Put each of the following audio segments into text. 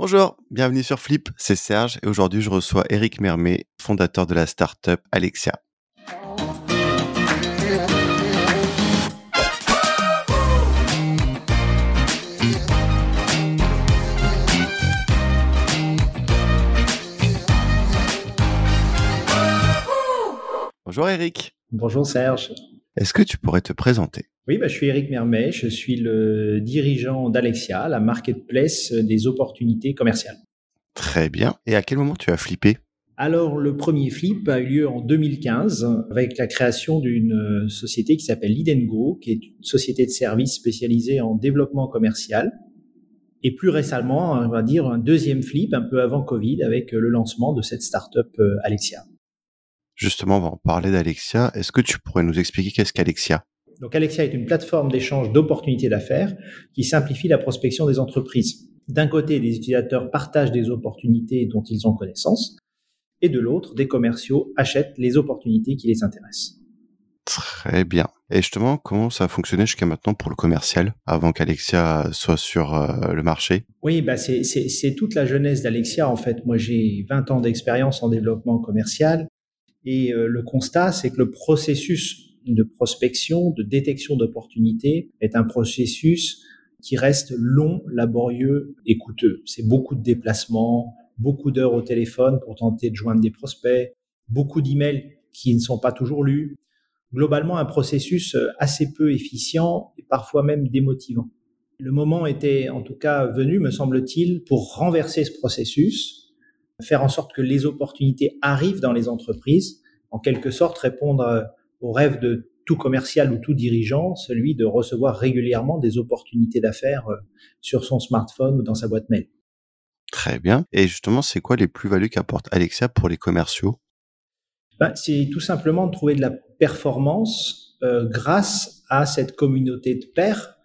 Bonjour, bienvenue sur Flip, c'est Serge et aujourd'hui je reçois Eric Mermet, fondateur de la startup Alexia. Bonjour Eric. Bonjour Serge. Est-ce que tu pourrais te présenter? Oui, bah, je suis Eric Mermet, je suis le dirigeant d'Alexia, la marketplace des opportunités commerciales. Très bien. Et à quel moment tu as flippé? Alors, le premier flip a eu lieu en 2015 avec la création d'une société qui s'appelle Lidengo, qui est une société de services spécialisée en développement commercial. Et plus récemment, on va dire un deuxième flip un peu avant Covid avec le lancement de cette startup euh, Alexia. Justement, on va en parler d'Alexia. Est-ce que tu pourrais nous expliquer qu'est-ce qu'Alexia? Donc Alexia est une plateforme d'échange d'opportunités d'affaires qui simplifie la prospection des entreprises. D'un côté, les utilisateurs partagent des opportunités dont ils ont connaissance, et de l'autre, des commerciaux achètent les opportunités qui les intéressent. Très bien. Et justement, comment ça a fonctionné jusqu'à maintenant pour le commercial, avant qu'Alexia soit sur euh, le marché? Oui, bah c'est toute la jeunesse d'Alexia en fait. Moi, j'ai 20 ans d'expérience en développement commercial et euh, le constat, c'est que le processus de prospection, de détection d'opportunités est un processus qui reste long, laborieux et coûteux. C'est beaucoup de déplacements, beaucoup d'heures au téléphone pour tenter de joindre des prospects, beaucoup d'emails qui ne sont pas toujours lus. Globalement, un processus euh, assez peu efficient et parfois même démotivant. Le moment était en tout cas venu, me semble-t-il, pour renverser ce processus faire en sorte que les opportunités arrivent dans les entreprises, en quelque sorte répondre euh, au rêve de tout commercial ou tout dirigeant, celui de recevoir régulièrement des opportunités d'affaires euh, sur son smartphone ou dans sa boîte mail. Très bien. Et justement, c'est quoi les plus-values qu'apporte Alexia pour les commerciaux? Ben, C'est tout simplement de trouver de la performance euh, grâce à cette communauté de pairs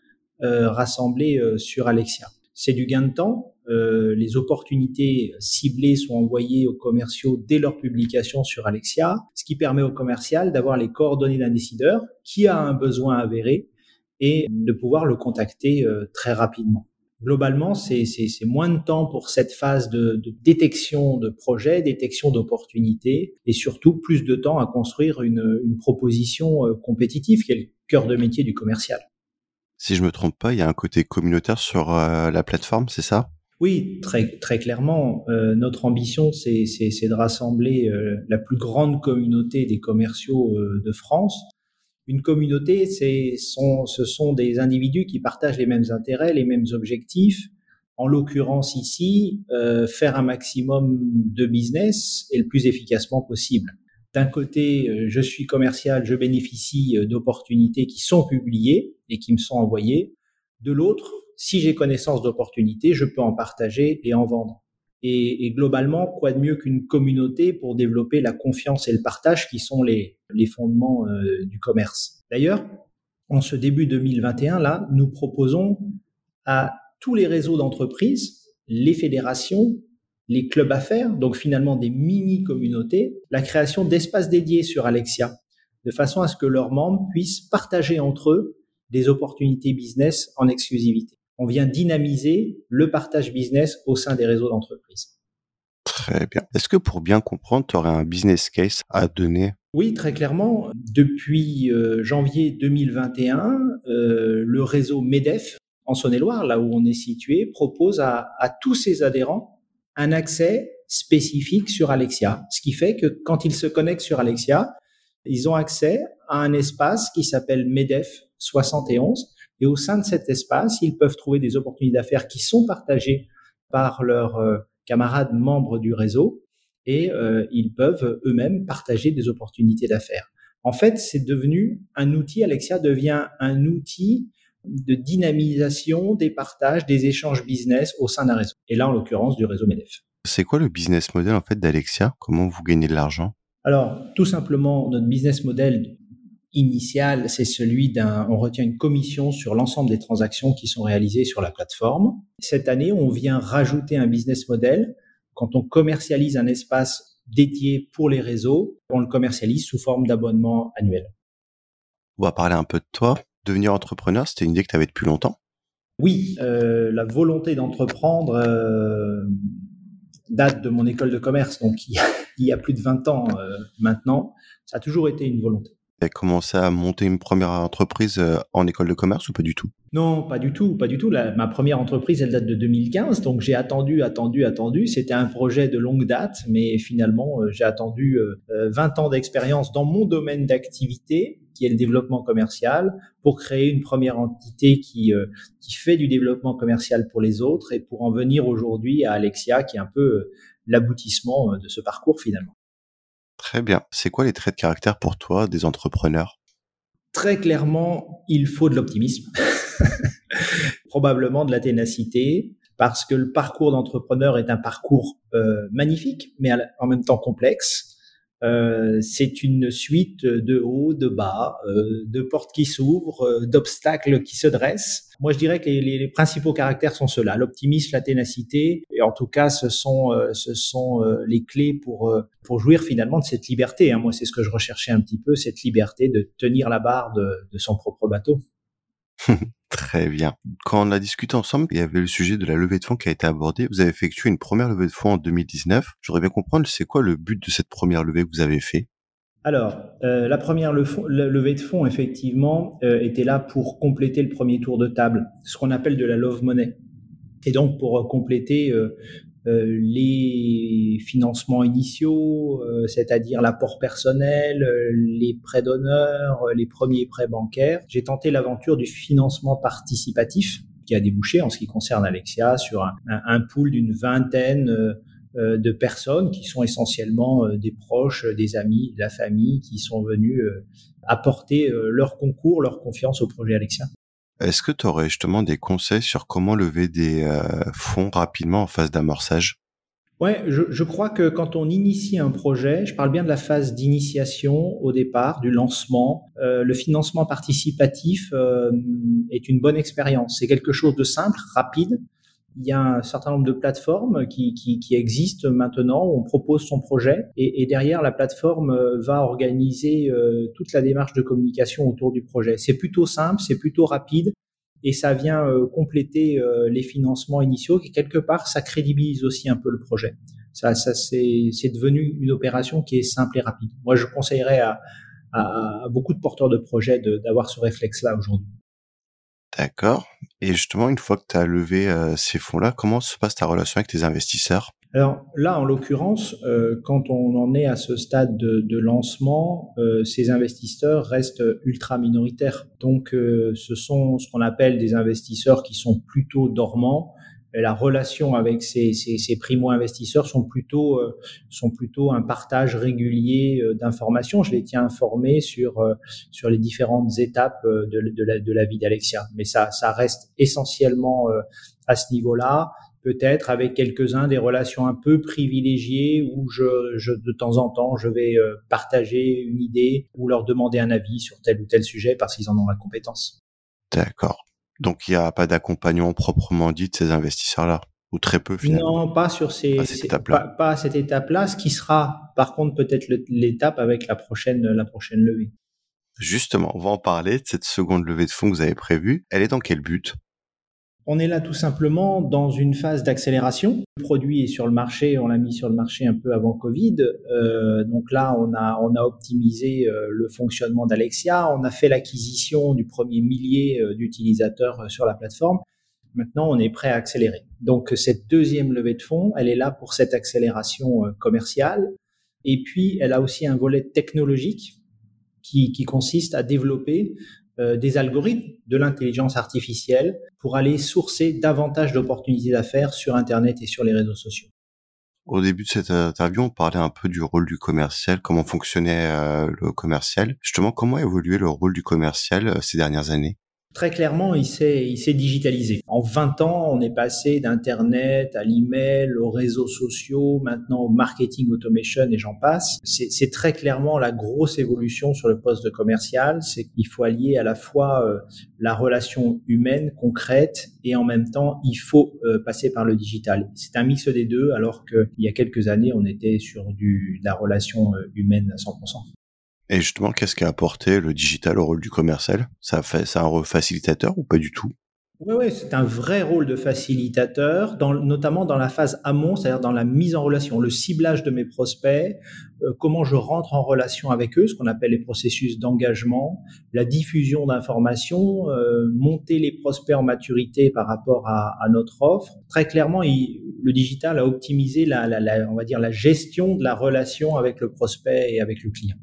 euh, rassemblés sur Alexia. C'est du gain de temps, euh, les opportunités ciblées sont envoyées aux commerciaux dès leur publication sur Alexia, ce qui permet au commercial d'avoir les coordonnées d'un décideur qui a un besoin avéré et de pouvoir le contacter euh, très rapidement. Globalement, c'est moins de temps pour cette phase de, de détection de projets, détection d'opportunités, et surtout plus de temps à construire une, une proposition euh, compétitive qui est le cœur de métier du commercial. Si je me trompe pas, il y a un côté communautaire sur la plateforme, c'est ça? Oui, très, très clairement, euh, notre ambition, c'est de rassembler euh, la plus grande communauté des commerciaux euh, de France. Une communauté, sont, ce sont des individus qui partagent les mêmes intérêts, les mêmes objectifs. En l'occurrence ici, faire un maximum de business et le plus efficacement possible. D'un côté, je suis commercial, je bénéficie d'opportunités qui sont publiées et qui me sont envoyées. De l'autre, si j'ai connaissance d'opportunités, je peux en partager et en vendre. Et, globalement, quoi de mieux qu'une communauté pour développer la confiance et le partage qui sont les, les fondements euh, du commerce. D'ailleurs, en ce début 2021, là, nous proposons à tous les réseaux d'entreprises, les fédérations, les clubs affaires, donc finalement des mini-communautés, la création d'espaces dédiés sur Alexia, de façon à ce que leurs membres puissent partager entre eux des opportunités business en exclusivité on vient dynamiser le partage business au sein des réseaux d'entreprise. Très bien. Est-ce que pour bien comprendre, tu aurais un business case à donner? Oui, très clairement. Depuis euh, janvier 2021, euh, le réseau MEDEF en Saône-et-Loire, là où on est situé, propose à, à tous ses adhérents un accès spécifique sur Alexia. Ce qui fait que quand ils se connectent sur Alexia, ils ont accès à un espace qui s'appelle MEDEF 71 et au sein de cet espace, ils peuvent trouver des opportunités d'affaires qui sont partagées par leurs euh, camarades membres du réseau et euh, ils peuvent eux-mêmes partager des opportunités d'affaires. En fait, c'est devenu un outil, Alexia devient un outil de dynamisation des partages, des échanges business au sein d'un réseau. Et là, en l'occurrence, du réseau MEDEF. C'est quoi le business model en fait d'Alexia? Comment vous gagnez de l'argent? Alors, tout simplement, notre business model initial, c'est celui d'un, on retient une commission sur l'ensemble des transactions qui sont réalisées sur la plateforme. Cette année, on vient rajouter un business model. Quand on commercialise un espace dédié pour les réseaux, on le commercialise sous forme d'abonnement annuel. On va parler un peu de toi. Devenir entrepreneur, c'était une idée que tu avais depuis longtemps Oui, euh, la volonté d'entreprendre euh, date de mon école de commerce, donc il y a, plus de 20 ans maintenant. Ça a toujours été une volonté commencé à monter une première entreprise euh, en école de commerce ou pas du tout? Non, pas du tout, pas du tout. ma première entreprise, elle date de 2015, donc j'ai attendu, attendu, attendu. C'était un projet de longue date, mais finalement, euh, j'ai attendu 20 euh, ans d'expérience dans mon domaine d'activité, qui est le développement commercial, pour créer une première entité qui, qui fait du développement commercial pour les autres et pour en venir aujourd'hui à Alexia, qui est un peu l'aboutissement de ce parcours finalement. Très bien. C'est quoi les traits de caractère pour toi des entrepreneurs? Très clairement, il faut de l'optimisme, probablement de la ténacité, parce que le parcours d'entrepreneur est un parcours euh, magnifique, mais en même temps complexe. Euh, c'est une suite de hauts, de bas, euh, de portes qui s'ouvrent, euh, d'obstacles qui se dressent. Moi, je dirais que les, les, principaux caractères sont ceux-là l'optimisme, la ténacité, et en tout cas, ce sont, ce sont les clés pour pour jouir finalement de cette liberté. Hein. Moi, c'est ce que je recherchais un petit peu, cette liberté de tenir la barre de, de son propre bateau. Très bien. Quand on a discuté ensemble, il y avait le sujet de la levée de fonds qui a été abordé. Vous avez effectué une première levée de fonds en 2019. J'aurais bien comprendre, c'est quoi le but de cette première levée que vous avez fait? Alors, euh, la première levée de fonds, effectivement, euh, était là pour compléter le premier tour de table, ce qu'on appelle de la love money. Et donc, pour euh, compléter les financements initiaux, euh, c'est-à-dire l'apport personnel, euh, les prêts d'honneur, les premiers prêts bancaires. J'ai tenté l'aventure du financement participatif qui a débouché en ce qui concerne Alexia sur un, un, pool d'une vingtaine de personnes qui sont essentiellement des proches, des amis, de la famille qui sont venus apporter leur concours, leur confiance au projet Alexia. Est-ce que tu aurais justement des conseils sur comment lever des euh, fonds rapidement en phase d'amorçage? Ouais, je, crois que quand on initie un projet, je parle bien de la phase d'initiation au départ, du lancement. Euh, le financement participatif euh, est une bonne expérience. C'est quelque chose de simple, rapide. Il y a un certain nombre de plateformes qui, qui, existent maintenant on propose son projet et, derrière la plateforme va organiser toute la démarche de communication autour du projet. C'est plutôt simple, c'est plutôt rapide et ça vient euh, compléter euh, les financements initiaux et quelque part ça crédibilise aussi un peu le projet. Ça, ça c'est, devenu une opération qui est simple et rapide. Moi, je conseillerais à, à, beaucoup de porteurs de projets d'avoir ce réflexe-là aujourd'hui. D'accord. Et justement, une fois que tu as levé euh, ces fonds-là, comment se passe ta relation avec tes investisseurs? Alors là, en l'occurrence, euh, quand on en est à ce stade de, lancement, euh, ces investisseurs restent ultra minoritaires. Donc, ce sont ce qu'on appelle des investisseurs qui sont plutôt dormants. La relation avec ces, ces, ces primo-investisseurs sont plutôt sont plutôt un partage régulier d'informations. Je les tiens informés sur sur les différentes étapes de, de, la, de la vie d'Alexia. Mais ça ça reste essentiellement à ce niveau-là peut-être avec quelques-uns des relations un peu privilégiées où je, je, de temps en temps je vais euh, partager une idée ou leur demander un avis sur tel ou tel sujet parce qu'ils en ont la compétence. D'accord. Donc il n'y a pas d'accompagnement proprement dit de ces investisseurs-là ou très peu finalement. Non, pas sur ces, à cette étape-là. Pas, à cette étape-là. Ce qui sera, par contre, peut-être l'étape avec la prochaine, la prochaine levée. Justement, on va en parler de cette seconde levée de fonds que vous avez prévue. Elle est dans quel but? On est là tout simplement dans une phase d'accélération. Le produit est sur le marché, on l'a mis sur le marché un peu avant Covid. Euh, donc là, on a, on a optimisé euh, le fonctionnement d'Alexia, on a fait l'acquisition du premier millier euh, d'utilisateurs sur la plateforme. Maintenant, on est prêt à accélérer. Donc cette deuxième levée de fonds, elle est là pour cette accélération commerciale. Et puis, elle a aussi un volet technologique qui, qui consiste à développer euh, des algorithmes, de l'intelligence artificielle pour aller sourcer davantage d'opportunités d'affaires sur Internet et sur les réseaux sociaux. Au début de cette interview, on parlait un peu du rôle du commercial, comment fonctionnait euh, le commercial. Justement, comment a évolué le rôle du commercial euh, ces dernières années? Très clairement, il s'est, il s'est digitalisé. En 20 ans, on est passé d'Internet à l'email, aux réseaux sociaux, maintenant au marketing automation et j'en passe. C'est, c'est très clairement la grosse évolution sur le poste de commercial. C'est qu'il faut allier à la fois euh, la relation humaine, concrète, et en même temps, il faut euh, passer par le digital. C'est un mix des deux, alors qu'il y a quelques années, on était sur du, de la relation euh, humaine à 100%. Et justement, qu'est-ce qu'a apporté le digital au rôle du commercial? Ça fait, c'est un facilitateur ou pas du tout? Oui, ouais, c'est un vrai rôle de facilitateur, notamment dans la phase amont, c'est-à-dire dans la mise en relation, le ciblage de mes prospects, euh, comment je rentre en relation avec eux, ce qu'on appelle les processus d'engagement, la diffusion d'informations, euh, monter les prospects en maturité par rapport à, notre offre. Très clairement, le digital a optimisé la, on va dire, la gestion de la relation avec le prospect et avec le client.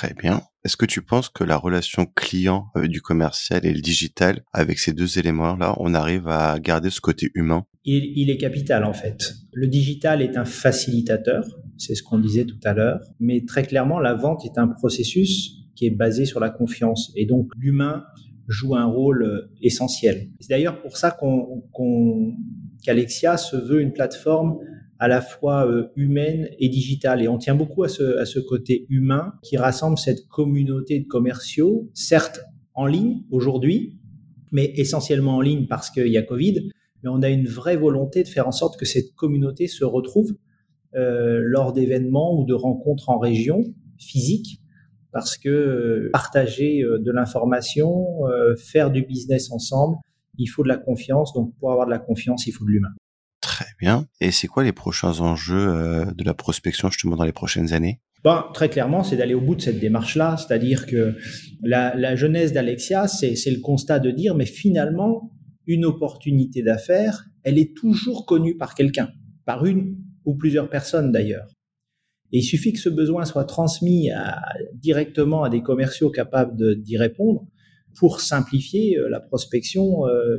Très bien. Est-ce que tu penses que la relation client euh, du commercial et le digital, avec ces deux éléments-là, on arrive à garder ce côté humain? Il, est capital en fait. Le digital est un facilitateur, c'est ce qu'on disait tout à l'heure, mais très clairement, la vente est un processus qui est basé sur la confiance. Et donc l'humain joue un rôle euh, essentiel. C'est d'ailleurs pour ça qu'Alexia se veut une plateforme à la fois euh, humaine et digitale. Et on tient beaucoup à ce, à ce côté humain qui rassemble cette communauté de commerciaux, certes en ligne aujourd'hui, mais essentiellement en ligne parce qu'il y a Covid. Mais on a une vraie volonté de faire en sorte que cette communauté se retrouve euh, lors d'événements ou de rencontres en région physiques parce que euh, partager euh, de l'information, faire du business ensemble, il faut de la confiance. Donc pour avoir de la confiance, il faut de l'humain. Très bien. Et c'est quoi les prochains enjeux euh, de la prospection justement dans les prochaines années? Ben, très clairement, c'est d'aller au bout de cette démarche-là, c'est-à-dire que la, la jeunesse d'Alexia, c'est le constat de dire, mais finalement, une opportunité d'affaires, elle est toujours connue par quelqu'un, par une ou plusieurs personnes d'ailleurs. Et il suffit que ce besoin soit transmis directement à des commerciaux capables d'y répondre pour simplifier euh, la prospection euh,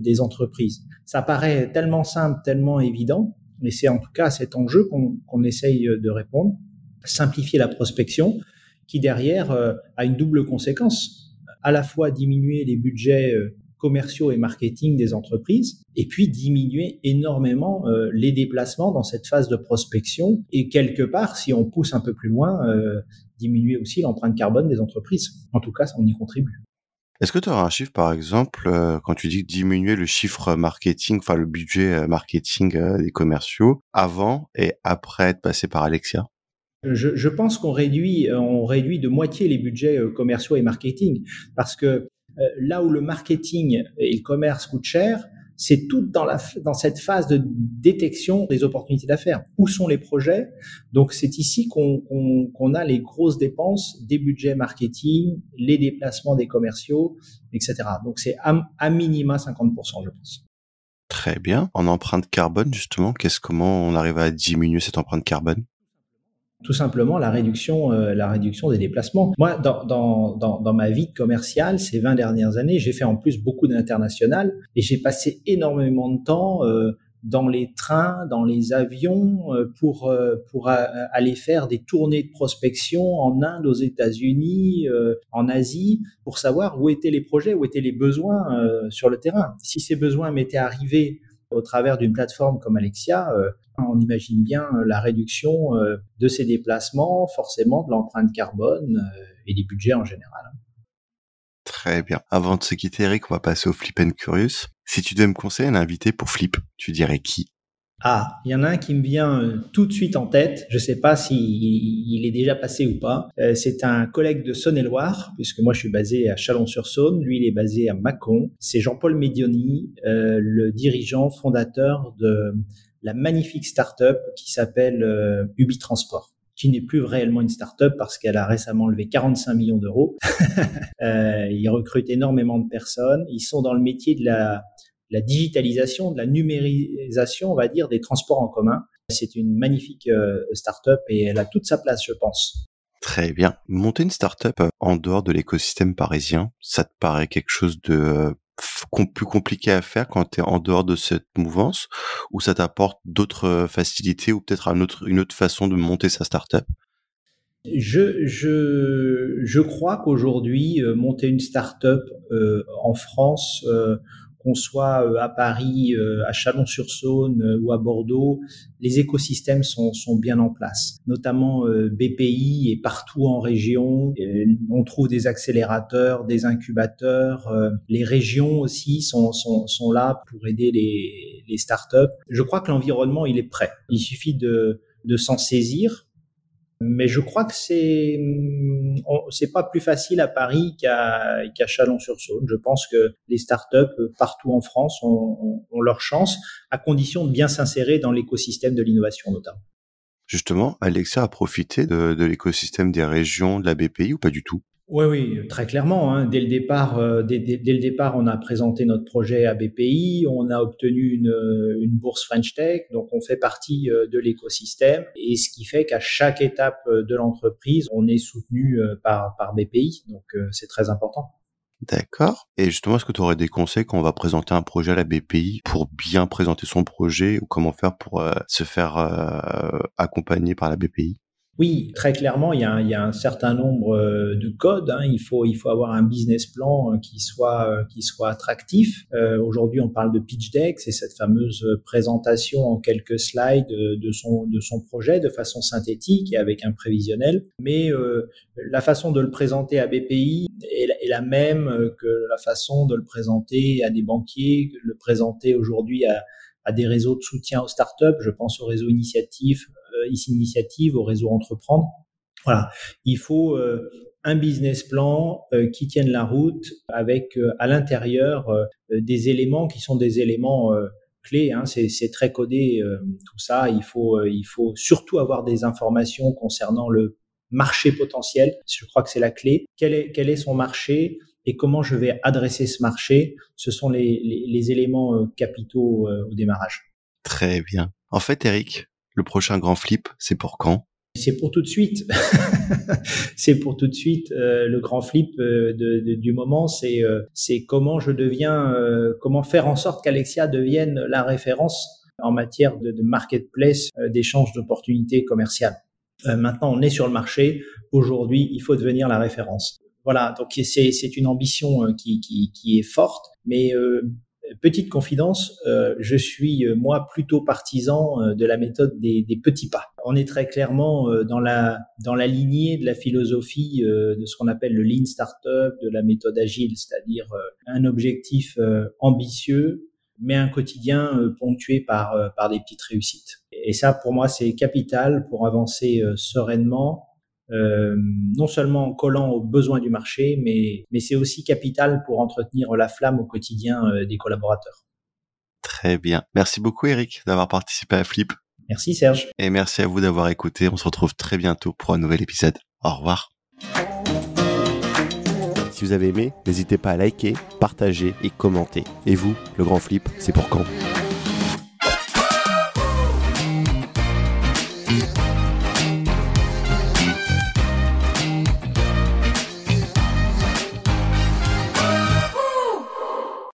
des entreprises. Ça paraît tellement simple, tellement évident, mais c'est en tout cas cet enjeu qu'on qu essaye de répondre, simplifier la prospection, qui derrière euh, a une double conséquence, à la fois diminuer les budgets euh, commerciaux et marketing des entreprises, et puis diminuer énormément euh, les déplacements dans cette phase de prospection, et quelque part, si on pousse un peu plus loin, euh, diminuer aussi l'empreinte carbone des entreprises. En tout cas, on y contribue. Est-ce que tu auras un chiffre, par exemple, euh, quand tu dis diminuer le chiffre marketing, enfin le budget euh, marketing euh, des commerciaux, avant et après être passé par Alexia? Je, je pense qu'on réduit, on réduit de moitié les budgets commerciaux et marketing, parce que là où le marketing et le commerce coûtent cher, c'est tout dans, la, dans cette phase de détection des opportunités d'affaires. Où sont les projets? Donc c'est ici qu'on qu qu a les grosses dépenses des budgets marketing, les déplacements des commerciaux, etc. Donc c'est à, à, minima 50%, je pense. Très bien. En empreinte carbone, justement, qu'est-ce comment on arrive à diminuer cette empreinte carbone? Tout simplement la réduction, euh, la réduction des déplacements. Moi, dans, dans, dans, dans ma vie commerciale, ces 20 dernières années, j'ai fait en plus beaucoup d'international et j'ai passé énormément de temps euh, dans les trains, dans les avions, euh, pour, euh, pour aller faire des tournées de prospection en Inde, aux États-Unis, euh, en Asie, pour savoir où étaient les projets, où étaient les besoins sur le terrain. Si ces besoins m'étaient arrivés au travers d'une plateforme comme Alexia, euh, on imagine bien euh, la réduction euh, de ces déplacements, forcément de l'empreinte carbone et des budgets en général. Très bien. Avant de se quitter, Eric, on va passer au Flip and Curious. Si tu devais me conseiller un invité pour Flip, tu dirais qui? Ah, il y en a un qui me vient euh, tout de suite en tête. Je ne sais pas s'il il est déjà passé ou pas. Euh, c'est un collègue de Saône-et-Loire, puisque moi je suis basé à Chalon-sur-Saône. Lui, il est basé à Mâcon. C'est Jean-Paul Medioni, euh, le dirigeant fondateur de la magnifique start-up qui s'appelle Ubi Transport qui n'est plus réellement une start-up parce qu'elle a récemment levé 45 millions d'euros. ils recrutent énormément de personnes. Ils sont dans le métier de la la digitalisation, de la numérisation, on va dire, des transports en commun. C'est une magnifique euh, start-up et elle a toute sa place, je pense. Très bien. Monter une start-up euh, en dehors de l'écosystème parisien, ça te paraît quelque chose de euh, plus compliqué à faire quand tu es en dehors de cette mouvance? Ou ça t'apporte d'autres facilités ou peut-être un autre, une autre façon de monter sa start-up? Je, je, je crois qu'aujourd'hui, monter une start-up euh, en France, euh, qu'on soit euh, à Paris, euh, à Chalon-sur-Saône euh, ou à Bordeaux, les écosystèmes sont, sont bien en place. Notamment BPI et partout en région, on trouve des accélérateurs, des incubateurs. Les régions aussi sont, sont, sont là pour aider les, les startups. Je crois que l'environnement, il est prêt. Il suffit de, de s'en saisir Mais je crois que c'est c'est pas plus facile à Paris qu'à Chalon-sur-Saône. Je pense que les startups partout en France ont, ont leur chance, à condition de bien s'insérer dans l'écosystème de l'innovation notamment. Justement, Alexa a profité de l'écosystème des régions de la BPI ou pas du tout? Oui, oui, très clairement. Hein. Dès le départ, euh, dès, le départ, on a présenté notre projet à BPI, on a obtenu une, euh, une bourse French Tech, donc on fait partie euh, de l'écosystème, et ce qui fait qu'à chaque étape de l'entreprise, on est soutenu par BPI, donc c'est très important. D'accord. Et justement, est-ce que tu aurais des conseils quand on va présenter un projet à la BPI pour bien présenter son projet ou comment faire pour se faire accompagner par la BPI oui, très clairement, il y a, il y a un certain nombre euh, de codes. Hein. Il faut, il faut avoir un business plan euh, qui soit, euh, qui soit attractif. Euh, Aujourd'hui, on parle de pitch deck, c'est cette fameuse présentation en quelques slides de son, de son projet de façon synthétique et avec un prévisionnel. Mais euh, la façon de le présenter à BPI est, est, la même que la façon de le présenter à des banquiers, que le présenter aujourd'hui à, à des réseaux de soutien aux startups. Je pense au réseau initiatif, euh, ici initiative, au réseau entreprendre. Voilà, il faut euh, un business plan euh, qui tienne la route avec à l'intérieur des éléments qui sont des éléments clés. Hein, c'est très codé tout ça. Il faut, il faut surtout avoir des informations concernant le marché potentiel. Je crois que c'est la clé. Quel est, quel est son marché et comment je vais adresser ce marché? Ce sont les, les, les éléments capitaux au démarrage. Très bien. En fait, Eric, le prochain grand flip, c'est pour quand? C'est pour tout de suite. c'est pour tout de suite. Euh, le grand flip euh, du moment, c'est euh, c'est comment je deviens, comment faire en sorte qu'Alexia devienne la référence en matière de, marketplace, d'échange d'opportunités commerciales. maintenant, on est sur le marché. Aujourd'hui, il faut devenir la référence. Voilà. Donc c'est une ambition qui qui est forte, mais Petite confidence, euh, je suis euh, moi plutôt partisan euh, de la méthode des, petits pas. On est très clairement dans la dans la lignée de la philosophie de ce qu'on appelle le lean startup, de la méthode agile, c'est-à-dire un objectif ambitieux, mais un quotidien ponctué par par des petites réussites. Et ça, pour moi, c'est capital pour avancer sereinement euh, non seulement en collant aux besoins du marché, mais, mais c'est aussi capital pour entretenir la flamme au quotidien euh, des collaborateurs. Très bien. Merci beaucoup Eric d'avoir participé à Flip. Merci Serge. Et merci à vous d'avoir écouté. On se retrouve très bientôt pour un nouvel épisode. Au revoir. Si vous avez aimé, n'hésitez pas à liker, partager et commenter. Et vous, le grand flip, c'est pour quand?